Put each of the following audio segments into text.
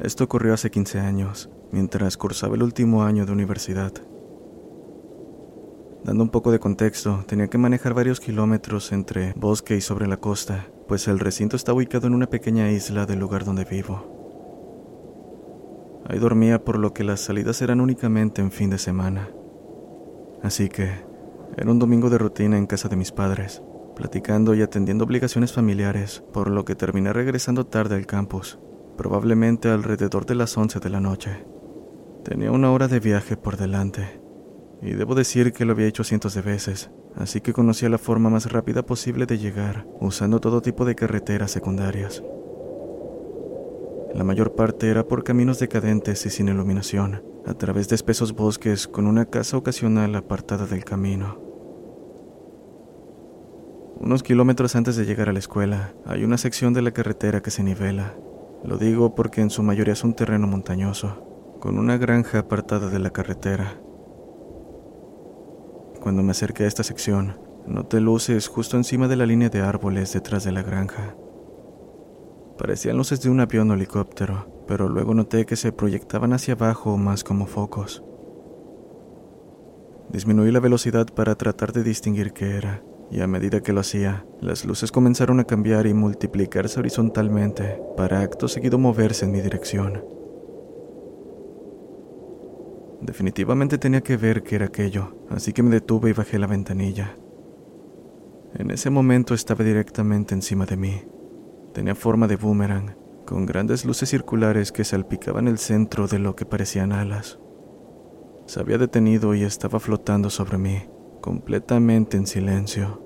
Esto ocurrió hace 15 años, mientras cursaba el último año de universidad. Dando un poco de contexto, tenía que manejar varios kilómetros entre bosque y sobre la costa, pues el recinto está ubicado en una pequeña isla del lugar donde vivo. Ahí dormía por lo que las salidas eran únicamente en fin de semana. Así que era un domingo de rutina en casa de mis padres, platicando y atendiendo obligaciones familiares, por lo que terminé regresando tarde al campus probablemente alrededor de las 11 de la noche. Tenía una hora de viaje por delante, y debo decir que lo había hecho cientos de veces, así que conocía la forma más rápida posible de llegar, usando todo tipo de carreteras secundarias. La mayor parte era por caminos decadentes y sin iluminación, a través de espesos bosques con una casa ocasional apartada del camino. Unos kilómetros antes de llegar a la escuela, hay una sección de la carretera que se nivela, lo digo porque en su mayoría es un terreno montañoso, con una granja apartada de la carretera. Cuando me acerqué a esta sección, noté luces justo encima de la línea de árboles detrás de la granja. Parecían luces de un avión o helicóptero, pero luego noté que se proyectaban hacia abajo más como focos. Disminuí la velocidad para tratar de distinguir qué era, y a medida que lo hacía, las luces comenzaron a cambiar y multiplicarse horizontalmente para acto seguido moverse en mi dirección. Definitivamente tenía que ver qué era aquello, así que me detuve y bajé la ventanilla. En ese momento estaba directamente encima de mí. Tenía forma de boomerang, con grandes luces circulares que salpicaban el centro de lo que parecían alas. Se había detenido y estaba flotando sobre mí, completamente en silencio.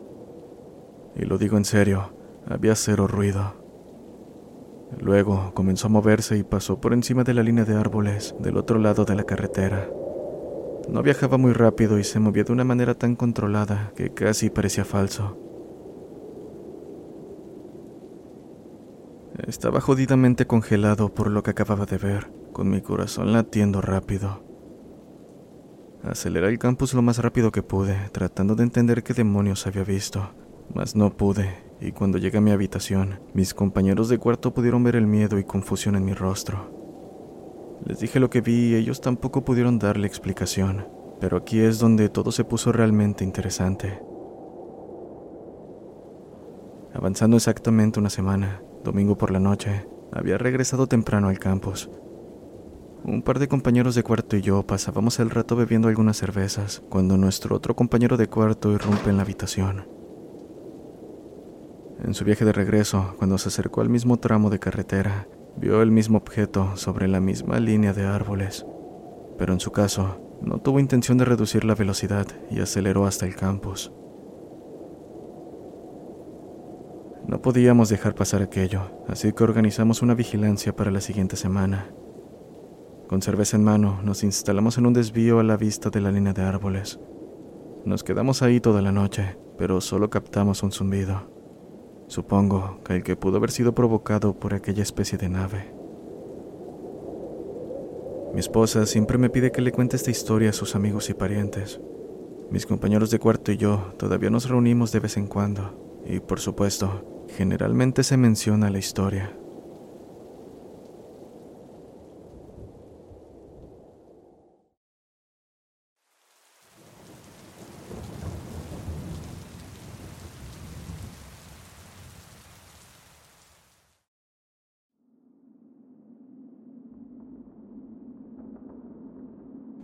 Y lo digo en serio, había cero ruido. Luego comenzó a moverse y pasó por encima de la línea de árboles del otro lado de la carretera. No viajaba muy rápido y se movía de una manera tan controlada que casi parecía falso. Estaba jodidamente congelado por lo que acababa de ver, con mi corazón latiendo rápido. Aceleré el campus lo más rápido que pude, tratando de entender qué demonios había visto, mas no pude, y cuando llegué a mi habitación, mis compañeros de cuarto pudieron ver el miedo y confusión en mi rostro. Les dije lo que vi y ellos tampoco pudieron darle explicación, pero aquí es donde todo se puso realmente interesante. Avanzando exactamente una semana, domingo por la noche, había regresado temprano al campus, un par de compañeros de cuarto y yo pasábamos el rato bebiendo algunas cervezas cuando nuestro otro compañero de cuarto irrumpe en la habitación. En su viaje de regreso, cuando se acercó al mismo tramo de carretera, vio el mismo objeto sobre la misma línea de árboles, pero en su caso no tuvo intención de reducir la velocidad y aceleró hasta el campus. No podíamos dejar pasar aquello, así que organizamos una vigilancia para la siguiente semana. Con cerveza en mano, nos instalamos en un desvío a la vista de la línea de árboles. Nos quedamos ahí toda la noche, pero solo captamos un zumbido. Supongo que el que pudo haber sido provocado por aquella especie de nave. Mi esposa siempre me pide que le cuente esta historia a sus amigos y parientes. Mis compañeros de cuarto y yo todavía nos reunimos de vez en cuando, y por supuesto, generalmente se menciona la historia.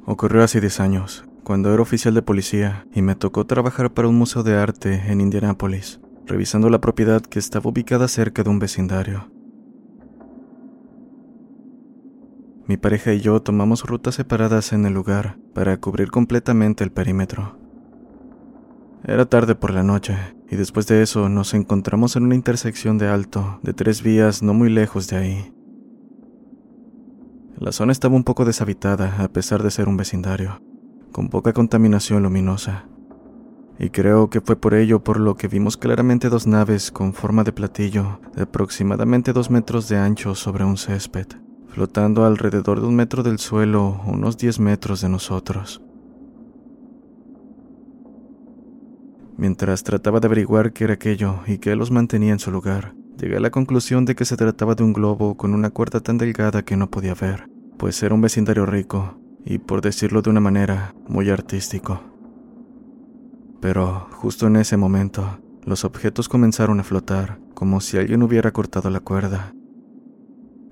Ocurrió hace 10 años, cuando era oficial de policía y me tocó trabajar para un museo de arte en Indianápolis, revisando la propiedad que estaba ubicada cerca de un vecindario. mi pareja y yo tomamos rutas separadas en el lugar para cubrir completamente el perímetro. Era tarde por la noche, y después de eso nos encontramos en una intersección de alto de tres vías no muy lejos de ahí. La zona estaba un poco deshabitada a pesar de ser un vecindario, con poca contaminación luminosa. Y creo que fue por ello por lo que vimos claramente dos naves con forma de platillo de aproximadamente dos metros de ancho sobre un césped, flotando alrededor de un metro del suelo, unos 10 metros de nosotros. Mientras trataba de averiguar qué era aquello y qué los mantenía en su lugar, Llegué a la conclusión de que se trataba de un globo con una cuerda tan delgada que no podía ver, pues era un vecindario rico y, por decirlo de una manera, muy artístico. Pero justo en ese momento, los objetos comenzaron a flotar, como si alguien hubiera cortado la cuerda.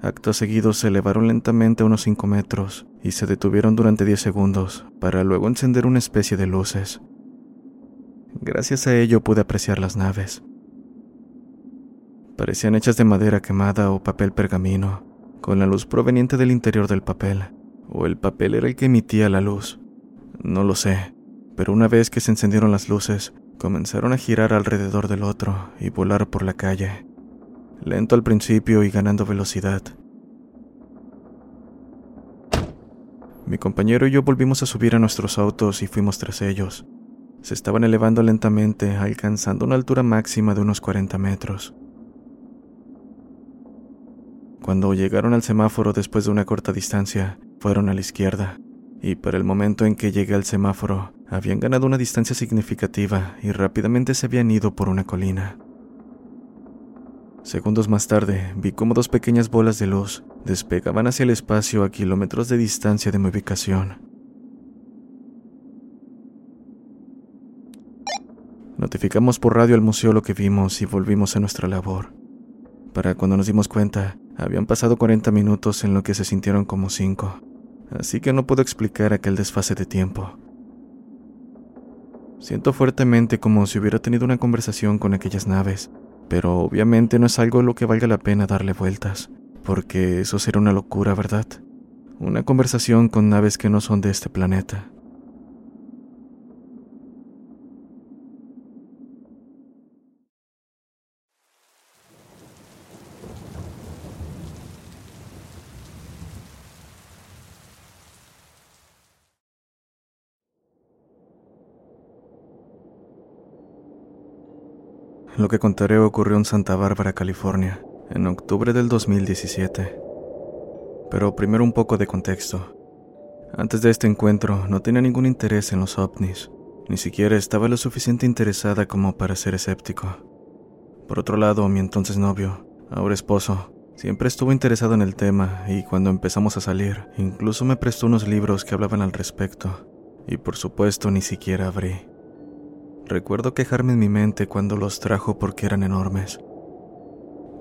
Acto seguido se elevaron lentamente unos 5 metros y se detuvieron durante 10 segundos para luego encender una especie de luces. Gracias a ello pude apreciar las naves, Parecían hechas de madera quemada o papel pergamino, con la luz proveniente del interior del papel, o el papel era el que emitía la luz. No lo sé, pero una vez que se encendieron las luces, comenzaron a girar alrededor del otro y volar por la calle, lento al principio y ganando velocidad. Mi compañero y yo volvimos a subir a nuestros autos y fuimos tras ellos. Se estaban elevando lentamente, alcanzando una altura máxima de unos 40 metros. Cuando llegaron al semáforo después de una corta distancia, fueron a la izquierda, y para el momento en que llegué al semáforo, habían ganado una distancia significativa y rápidamente se habían ido por una colina. Segundos más tarde, vi cómo dos pequeñas bolas de luz despegaban hacia el espacio a kilómetros de distancia de mi ubicación. Notificamos por radio al museo lo que vimos y volvimos a nuestra labor. Para cuando nos dimos cuenta, habían pasado 40 minutos en lo que se sintieron como 5, así que no puedo explicar aquel desfase de tiempo. Siento fuertemente como si hubiera tenido una conversación con aquellas naves, pero obviamente no es algo lo que valga la pena darle vueltas, porque eso sería una locura, ¿verdad? Una conversación con naves que no son de este planeta. Lo que contaré ocurrió en Santa Bárbara, California, en octubre del 2017. Pero primero un poco de contexto. Antes de este encuentro no tenía ningún interés en los ovnis, ni siquiera estaba lo suficiente interesada como para ser escéptico. Por otro lado, mi entonces novio, ahora esposo, siempre estuvo interesado en el tema y cuando empezamos a salir, incluso me prestó unos libros que hablaban al respecto, y por supuesto ni siquiera abrí. Recuerdo quejarme en mi mente cuando los trajo porque eran enormes.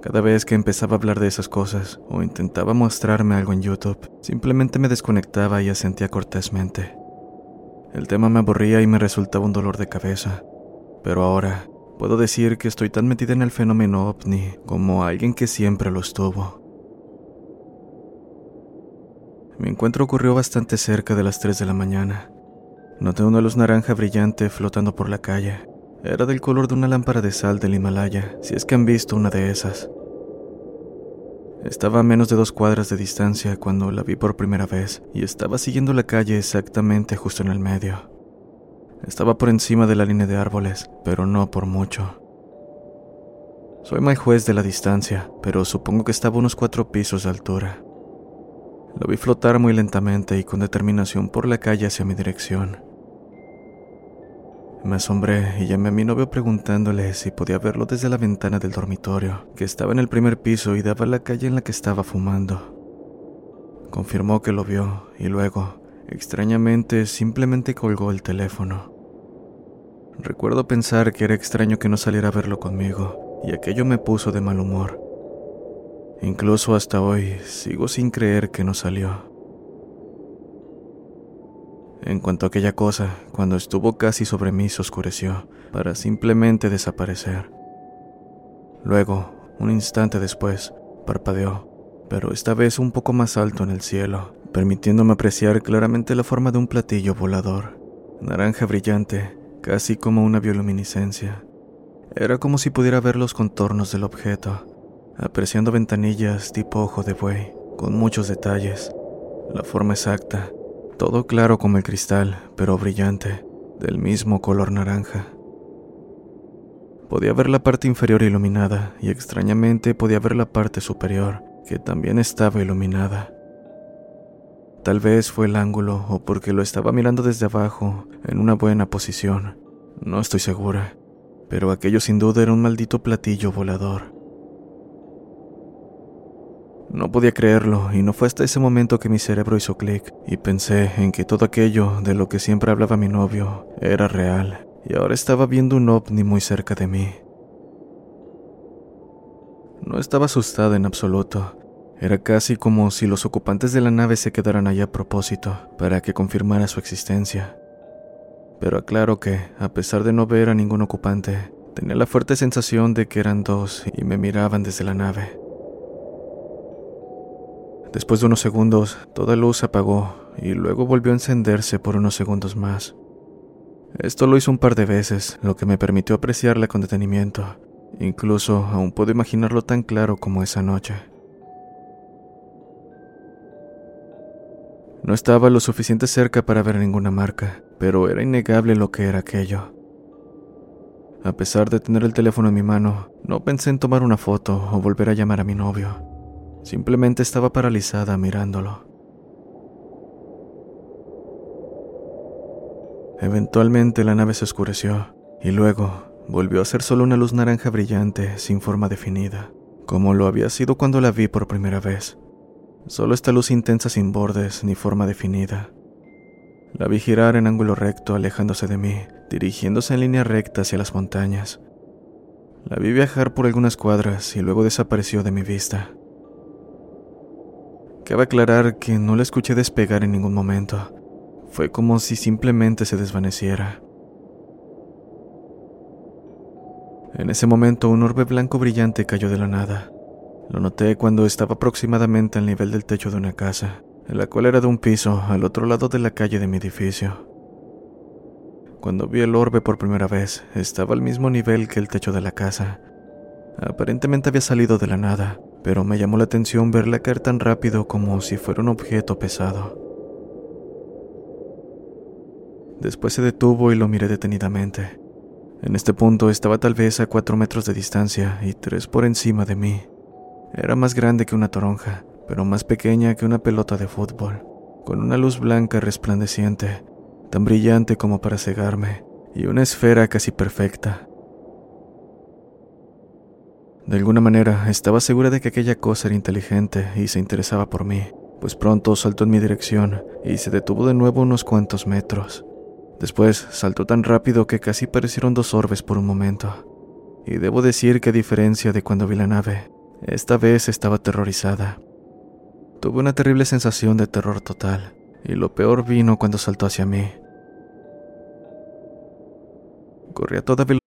Cada vez que empezaba a hablar de esas cosas o intentaba mostrarme algo en YouTube, simplemente me desconectaba y asentía cortésmente. El tema me aburría y me resultaba un dolor de cabeza, pero ahora puedo decir que estoy tan metida en el fenómeno ovni como alguien que siempre lo estuvo. Mi encuentro ocurrió bastante cerca de las 3 de la mañana. Noté una luz naranja brillante flotando por la calle. Era del color de una lámpara de sal del Himalaya, si es que han visto una de esas. Estaba a menos de dos cuadras de distancia cuando la vi por primera vez y estaba siguiendo la calle exactamente justo en el medio. Estaba por encima de la línea de árboles, pero no por mucho. Soy mal juez de la distancia, pero supongo que estaba a unos cuatro pisos de altura. Lo vi flotar muy lentamente y con determinación por la calle hacia mi dirección. Me asombré y llamé a mi novio preguntándole si podía verlo desde la ventana del dormitorio, que estaba en el primer piso y daba a la calle en la que estaba fumando. Confirmó que lo vio y luego, extrañamente, simplemente colgó el teléfono. Recuerdo pensar que era extraño que no saliera a verlo conmigo, y aquello me puso de mal humor. Incluso hasta hoy sigo sin creer que no salió. En cuanto a aquella cosa, cuando estuvo casi sobre mí se oscureció, para simplemente desaparecer. Luego, un instante después, parpadeó, pero esta vez un poco más alto en el cielo, permitiéndome apreciar claramente la forma de un platillo volador, naranja brillante, casi como una bioluminiscencia. Era como si pudiera ver los contornos del objeto, apreciando ventanillas tipo ojo de buey, con muchos detalles, la forma exacta, todo claro como el cristal, pero brillante, del mismo color naranja. Podía ver la parte inferior iluminada y extrañamente podía ver la parte superior, que también estaba iluminada. Tal vez fue el ángulo o porque lo estaba mirando desde abajo, en una buena posición. No estoy segura, pero aquello sin duda era un maldito platillo volador. No podía creerlo y no fue hasta ese momento que mi cerebro hizo clic y pensé en que todo aquello de lo que siempre hablaba mi novio era real y ahora estaba viendo un ovni muy cerca de mí. No estaba asustada en absoluto. Era casi como si los ocupantes de la nave se quedaran allá a propósito, para que confirmara su existencia. Pero aclaro que, a pesar de no ver a ningún ocupante, tenía la fuerte sensación de que eran dos y me miraban desde la nave. Después de unos segundos, toda luz se apagó y luego volvió a encenderse por unos segundos más. Esto lo hizo un par de veces, lo que me permitió apreciarla con detenimiento. Incluso aún puedo imaginarlo tan claro como esa noche. No estaba lo suficiente cerca para ver ninguna marca, pero era innegable lo que era aquello. A pesar de tener el teléfono en mi mano, no pensé en tomar una foto o volver a llamar a mi novio. Simplemente estaba paralizada mirándolo. Eventualmente la nave se oscureció y luego volvió a ser solo una luz naranja brillante sin forma definida, como lo había sido cuando la vi por primera vez. Solo esta luz intensa sin bordes ni forma definida. La vi girar en ángulo recto alejándose de mí, dirigiéndose en línea recta hacia las montañas. La vi viajar por algunas cuadras y luego desapareció de mi vista. Cabe aclarar que no la escuché despegar en ningún momento, fue como si simplemente se desvaneciera. En ese momento un orbe blanco brillante cayó de la nada. Lo noté cuando estaba aproximadamente al nivel del techo de una casa, la cual era de un piso al otro lado de la calle de mi edificio. Cuando vi el orbe por primera vez, estaba al mismo nivel que el techo de la casa. Aparentemente había salido de la nada, pero me llamó la atención verla caer tan rápido como si fuera un objeto pesado. Después se detuvo y lo miré detenidamente. En este punto estaba tal vez a cuatro metros de distancia y tres por encima de mí. Era más grande que una toronja, pero más pequeña que una pelota de fútbol, con una luz blanca resplandeciente, tan brillante como para cegarme, y una esfera casi perfecta. De alguna manera estaba segura de que aquella cosa era inteligente y se interesaba por mí, pues pronto saltó en mi dirección y se detuvo de nuevo unos cuantos metros. Después saltó tan rápido que casi parecieron dos orbes por un momento. Y debo decir que a diferencia de cuando vi la nave, esta vez estaba aterrorizada. Tuve una terrible sensación de terror total, y lo peor vino cuando saltó hacia mí. Corrí a toda velocidad.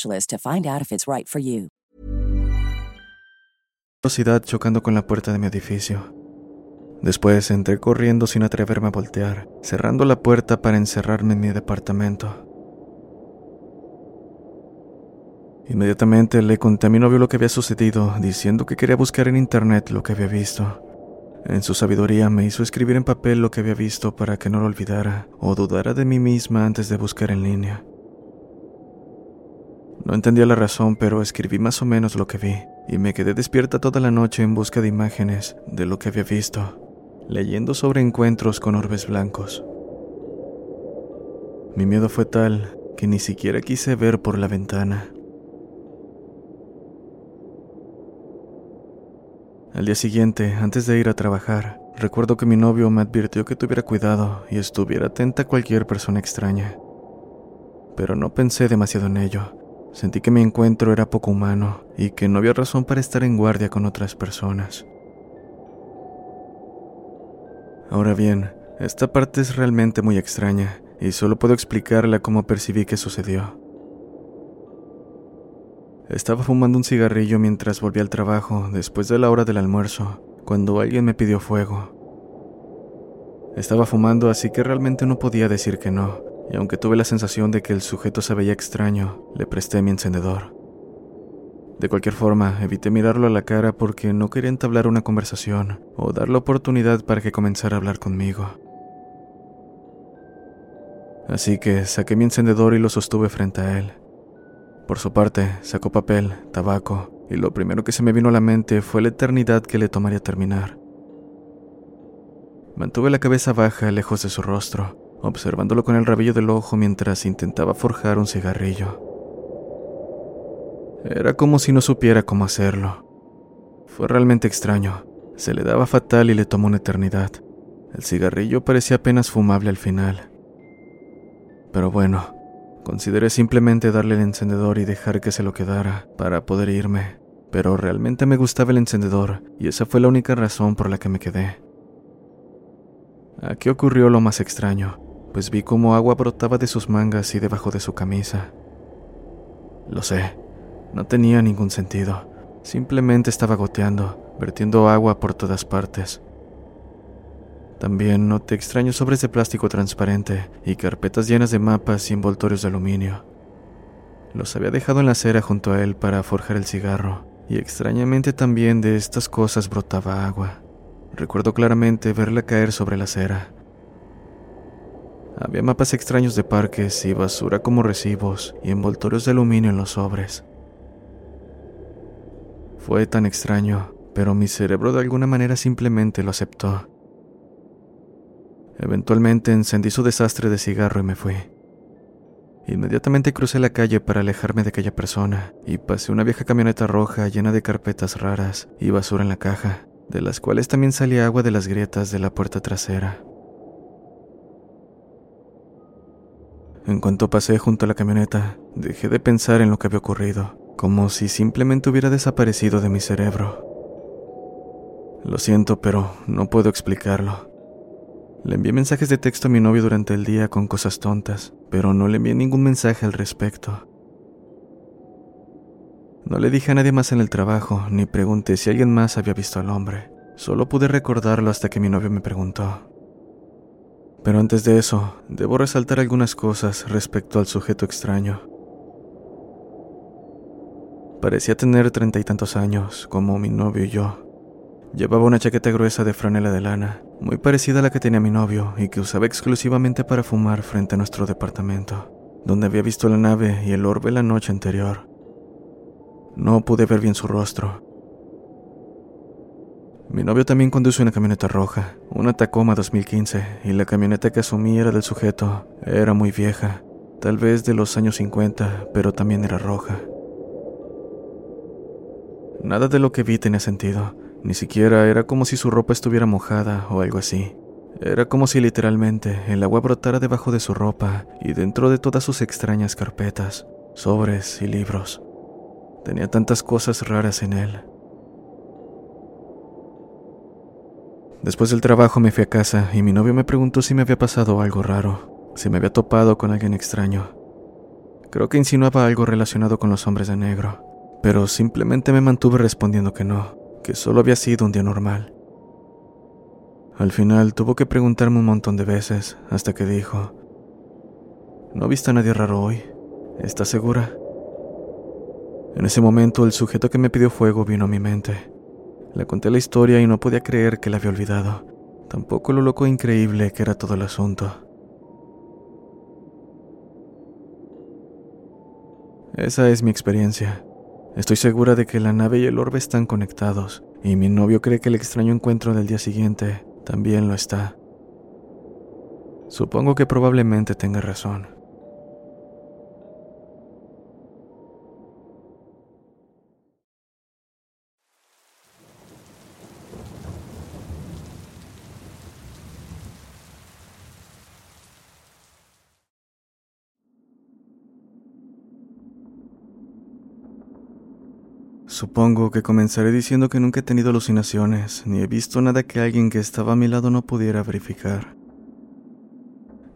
to find out if it's right for. Velocidad chocando con la puerta de mi edificio. Después entré corriendo sin atreverme a voltear, cerrando la puerta para encerrarme en mi departamento. Inmediatamente le conté a mi novio lo que había sucedido, diciendo que quería buscar en internet lo que había visto. En su sabiduría me hizo escribir en papel lo que había visto para que no lo olvidara o dudara de mí misma antes de buscar en línea. No entendía la razón, pero escribí más o menos lo que vi, y me quedé despierta toda la noche en busca de imágenes de lo que había visto, leyendo sobre encuentros con orbes blancos. Mi miedo fue tal que ni siquiera quise ver por la ventana. Al día siguiente, antes de ir a trabajar, recuerdo que mi novio me advirtió que tuviera cuidado y estuviera atenta a cualquier persona extraña. Pero no pensé demasiado en ello, Sentí que mi encuentro era poco humano y que no había razón para estar en guardia con otras personas. Ahora bien, esta parte es realmente muy extraña y solo puedo explicarla como percibí que sucedió. Estaba fumando un cigarrillo mientras volví al trabajo después de la hora del almuerzo, cuando alguien me pidió fuego. Estaba fumando así que realmente no podía decir que no, y aunque tuve la sensación de que el sujeto se veía extraño, le presté mi encendedor. De cualquier forma, evité mirarlo a la cara porque no quería entablar una conversación o dar la oportunidad para que comenzara a hablar conmigo. Así que saqué mi encendedor y lo sostuve frente a él. Por su parte, sacó papel, tabaco, y lo primero que se me vino a la mente fue la eternidad que le tomaría terminar. Mantuve la cabeza baja lejos de su rostro observándolo con el rabillo del ojo mientras intentaba forjar un cigarrillo. Era como si no supiera cómo hacerlo. Fue realmente extraño. Se le daba fatal y le tomó una eternidad. El cigarrillo parecía apenas fumable al final. Pero bueno, consideré simplemente darle el encendedor y dejar que se lo quedara para poder irme. Pero realmente me gustaba el encendedor y esa fue la única razón por la que me quedé. Aquí ocurrió lo más extraño pues vi cómo agua brotaba de sus mangas y debajo de su camisa. Lo sé, no tenía ningún sentido. Simplemente estaba goteando, vertiendo agua por todas partes. También noté extraños sobres de plástico transparente y carpetas llenas de mapas y envoltorios de aluminio. Los había dejado en la acera junto a él para forjar el cigarro, y extrañamente también de estas cosas brotaba agua. Recuerdo claramente verla caer sobre la acera, había mapas extraños de parques y basura como recibos y envoltorios de aluminio en los sobres. Fue tan extraño, pero mi cerebro de alguna manera simplemente lo aceptó. Eventualmente encendí su desastre de cigarro y me fui. Inmediatamente crucé la calle para alejarme de aquella persona y pasé una vieja camioneta roja llena de carpetas raras y basura en la caja, de las cuales también salía agua de las grietas de la puerta trasera. En cuanto pasé junto a la camioneta, dejé de pensar en lo que había ocurrido, como si simplemente hubiera desaparecido de mi cerebro. Lo siento, pero no puedo explicarlo. Le envié mensajes de texto a mi novio durante el día con cosas tontas, pero no le envié ningún mensaje al respecto. No le dije a nadie más en el trabajo, ni pregunté si alguien más había visto al hombre. Solo pude recordarlo hasta que mi novio me preguntó. Pero antes de eso, debo resaltar algunas cosas respecto al sujeto extraño. Parecía tener treinta y tantos años, como mi novio y yo. Llevaba una chaqueta gruesa de franela de lana, muy parecida a la que tenía mi novio y que usaba exclusivamente para fumar frente a nuestro departamento, donde había visto la nave y el orbe la noche anterior. No pude ver bien su rostro, mi novio también conduce una camioneta roja, una Tacoma 2015, y la camioneta que asumí era del sujeto. Era muy vieja, tal vez de los años 50, pero también era roja. Nada de lo que vi tenía sentido, ni siquiera era como si su ropa estuviera mojada o algo así. Era como si literalmente el agua brotara debajo de su ropa y dentro de todas sus extrañas carpetas, sobres y libros. Tenía tantas cosas raras en él. Después del trabajo me fui a casa y mi novio me preguntó si me había pasado algo raro, si me había topado con alguien extraño. Creo que insinuaba algo relacionado con los hombres de negro, pero simplemente me mantuve respondiendo que no, que solo había sido un día normal. Al final tuvo que preguntarme un montón de veces hasta que dijo, ¿No viste a nadie raro hoy? ¿Estás segura? En ese momento el sujeto que me pidió fuego vino a mi mente. Le conté la historia y no podía creer que la había olvidado. Tampoco lo loco e increíble que era todo el asunto. Esa es mi experiencia. Estoy segura de que la nave y el orbe están conectados, y mi novio cree que el extraño encuentro del día siguiente también lo está. Supongo que probablemente tenga razón. Supongo que comenzaré diciendo que nunca he tenido alucinaciones, ni he visto nada que alguien que estaba a mi lado no pudiera verificar.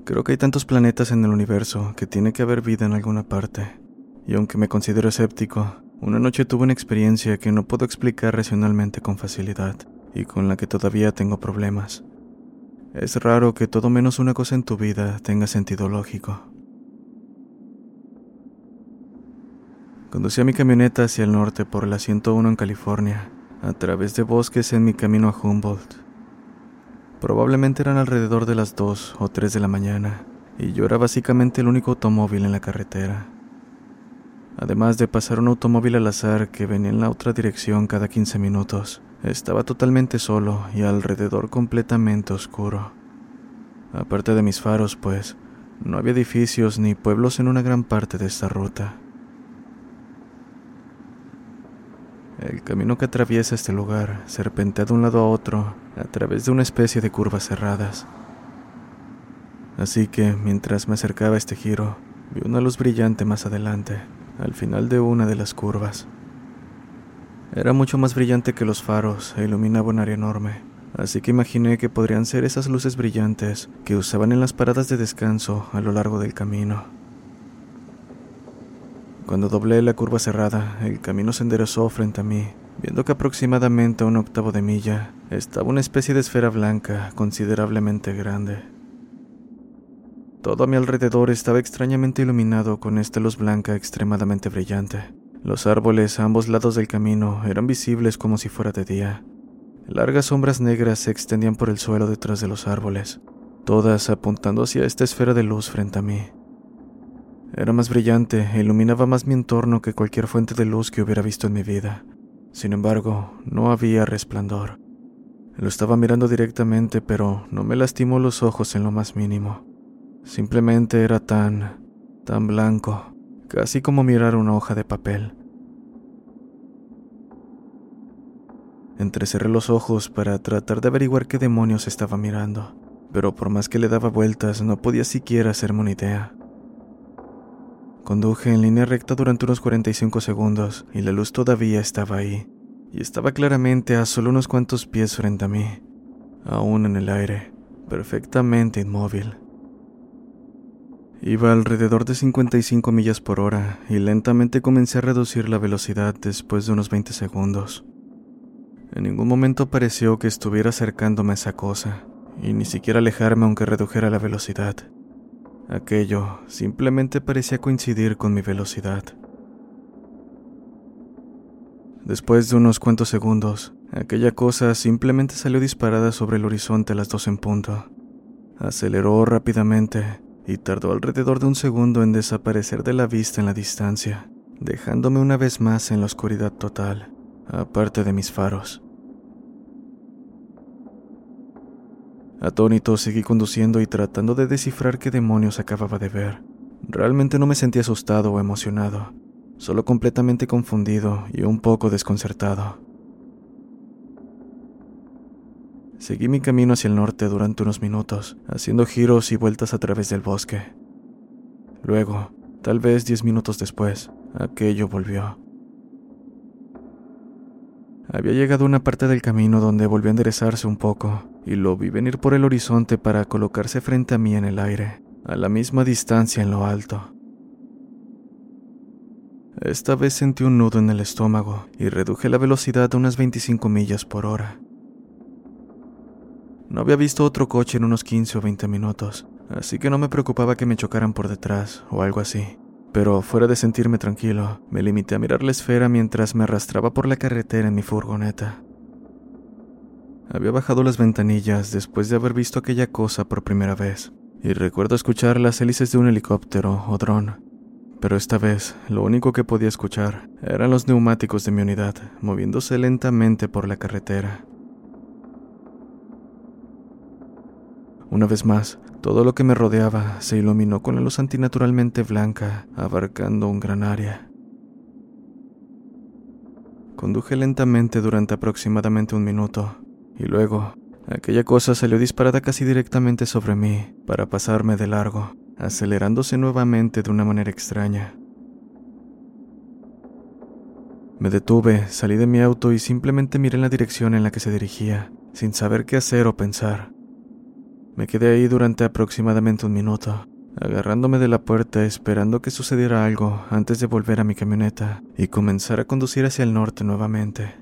Creo que hay tantos planetas en el universo que tiene que haber vida en alguna parte. Y aunque me considero escéptico, una noche tuve una experiencia que no puedo explicar racionalmente con facilidad y con la que todavía tengo problemas. Es raro que todo menos una cosa en tu vida tenga sentido lógico. Conducía mi camioneta hacia el norte por la 101 en California, a través de bosques en mi camino a Humboldt. Probablemente eran alrededor de las 2 o 3 de la mañana, y yo era básicamente el único automóvil en la carretera. Además de pasar un automóvil al azar que venía en la otra dirección cada 15 minutos, estaba totalmente solo y alrededor completamente oscuro. Aparte de mis faros, pues, no había edificios ni pueblos en una gran parte de esta ruta. El camino que atraviesa este lugar serpentea de un lado a otro a través de una especie de curvas cerradas. Así que, mientras me acercaba a este giro, vi una luz brillante más adelante, al final de una de las curvas. Era mucho más brillante que los faros e iluminaba un área enorme, así que imaginé que podrían ser esas luces brillantes que usaban en las paradas de descanso a lo largo del camino. Cuando doblé la curva cerrada, el camino se enderezó frente a mí, viendo que aproximadamente a un octavo de milla estaba una especie de esfera blanca considerablemente grande. Todo a mi alrededor estaba extrañamente iluminado con esta luz blanca extremadamente brillante. Los árboles a ambos lados del camino eran visibles como si fuera de día. Largas sombras negras se extendían por el suelo detrás de los árboles, todas apuntando hacia esta esfera de luz frente a mí. Era más brillante e iluminaba más mi entorno que cualquier fuente de luz que hubiera visto en mi vida. Sin embargo, no había resplandor. Lo estaba mirando directamente, pero no me lastimó los ojos en lo más mínimo. Simplemente era tan, tan blanco, casi como mirar una hoja de papel. Entrecerré los ojos para tratar de averiguar qué demonios estaba mirando, pero por más que le daba vueltas no podía siquiera hacerme una idea. Conduje en línea recta durante unos 45 segundos y la luz todavía estaba ahí, y estaba claramente a solo unos cuantos pies frente a mí, aún en el aire, perfectamente inmóvil. Iba alrededor de 55 millas por hora y lentamente comencé a reducir la velocidad después de unos 20 segundos. En ningún momento pareció que estuviera acercándome a esa cosa, y ni siquiera alejarme aunque redujera la velocidad. Aquello simplemente parecía coincidir con mi velocidad. Después de unos cuantos segundos, aquella cosa simplemente salió disparada sobre el horizonte a las dos en punto. Aceleró rápidamente y tardó alrededor de un segundo en desaparecer de la vista en la distancia, dejándome una vez más en la oscuridad total, aparte de mis faros. Atónito seguí conduciendo y tratando de descifrar qué demonios acababa de ver, Realmente no me sentí asustado o emocionado, solo completamente confundido y un poco desconcertado. Seguí mi camino hacia el norte durante unos minutos, haciendo giros y vueltas a través del bosque. Luego, tal vez diez minutos después, aquello volvió. Había llegado a una parte del camino donde volvió a enderezarse un poco, y lo vi venir por el horizonte para colocarse frente a mí en el aire, a la misma distancia en lo alto. Esta vez sentí un nudo en el estómago y reduje la velocidad a unas 25 millas por hora. No había visto otro coche en unos 15 o 20 minutos, así que no me preocupaba que me chocaran por detrás o algo así. Pero fuera de sentirme tranquilo, me limité a mirar la esfera mientras me arrastraba por la carretera en mi furgoneta. Había bajado las ventanillas después de haber visto aquella cosa por primera vez, y recuerdo escuchar las hélices de un helicóptero o dron. Pero esta vez, lo único que podía escuchar eran los neumáticos de mi unidad moviéndose lentamente por la carretera. Una vez más, todo lo que me rodeaba se iluminó con la luz antinaturalmente blanca, abarcando un gran área. Conduje lentamente durante aproximadamente un minuto, y luego, aquella cosa salió disparada casi directamente sobre mí para pasarme de largo, acelerándose nuevamente de una manera extraña. Me detuve, salí de mi auto y simplemente miré en la dirección en la que se dirigía, sin saber qué hacer o pensar. Me quedé ahí durante aproximadamente un minuto, agarrándome de la puerta esperando que sucediera algo antes de volver a mi camioneta y comenzar a conducir hacia el norte nuevamente.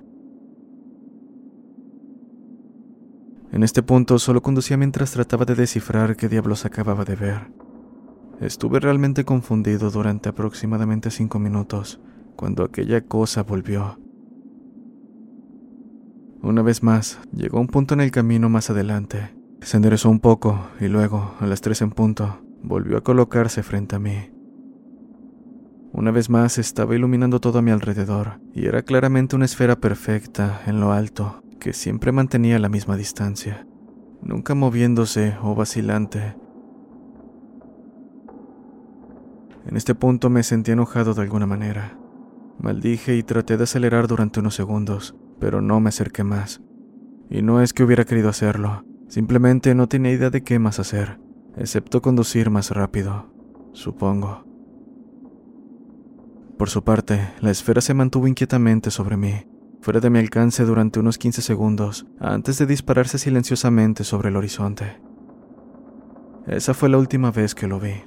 En este punto solo conducía mientras trataba de descifrar qué diablos acababa de ver. Estuve realmente confundido durante aproximadamente cinco minutos, cuando aquella cosa volvió. Una vez más, llegó a un punto en el camino más adelante, se enderezó un poco y luego, a las tres en punto, volvió a colocarse frente a mí. Una vez más estaba iluminando todo a mi alrededor y era claramente una esfera perfecta en lo alto que siempre mantenía la misma distancia, nunca moviéndose o vacilante. En este punto me sentí enojado de alguna manera. Maldije y traté de acelerar durante unos segundos, pero no me acerqué más. Y no es que hubiera querido hacerlo, Simplemente no tenía idea de qué más hacer, excepto conducir más rápido, supongo. Por su parte, la esfera se mantuvo inquietamente sobre mí, fuera de mi alcance durante unos 15 segundos, antes de dispararse silenciosamente sobre el horizonte. Esa fue la última vez que lo vi.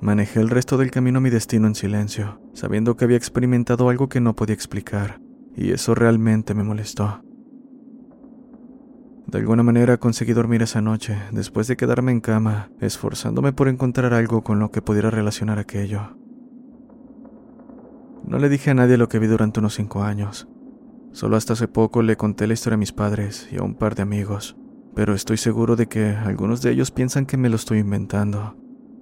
Manejé el resto del camino a mi destino en silencio, sabiendo que había experimentado algo que no podía explicar, y eso realmente me molestó. De alguna manera conseguí dormir esa noche, después de quedarme en cama, esforzándome por encontrar algo con lo que pudiera relacionar aquello. No le dije a nadie lo que vi durante unos cinco años. Solo hasta hace poco le conté la historia a mis padres y a un par de amigos, pero estoy seguro de que algunos de ellos piensan que me lo estoy inventando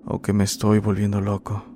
o que me estoy volviendo loco.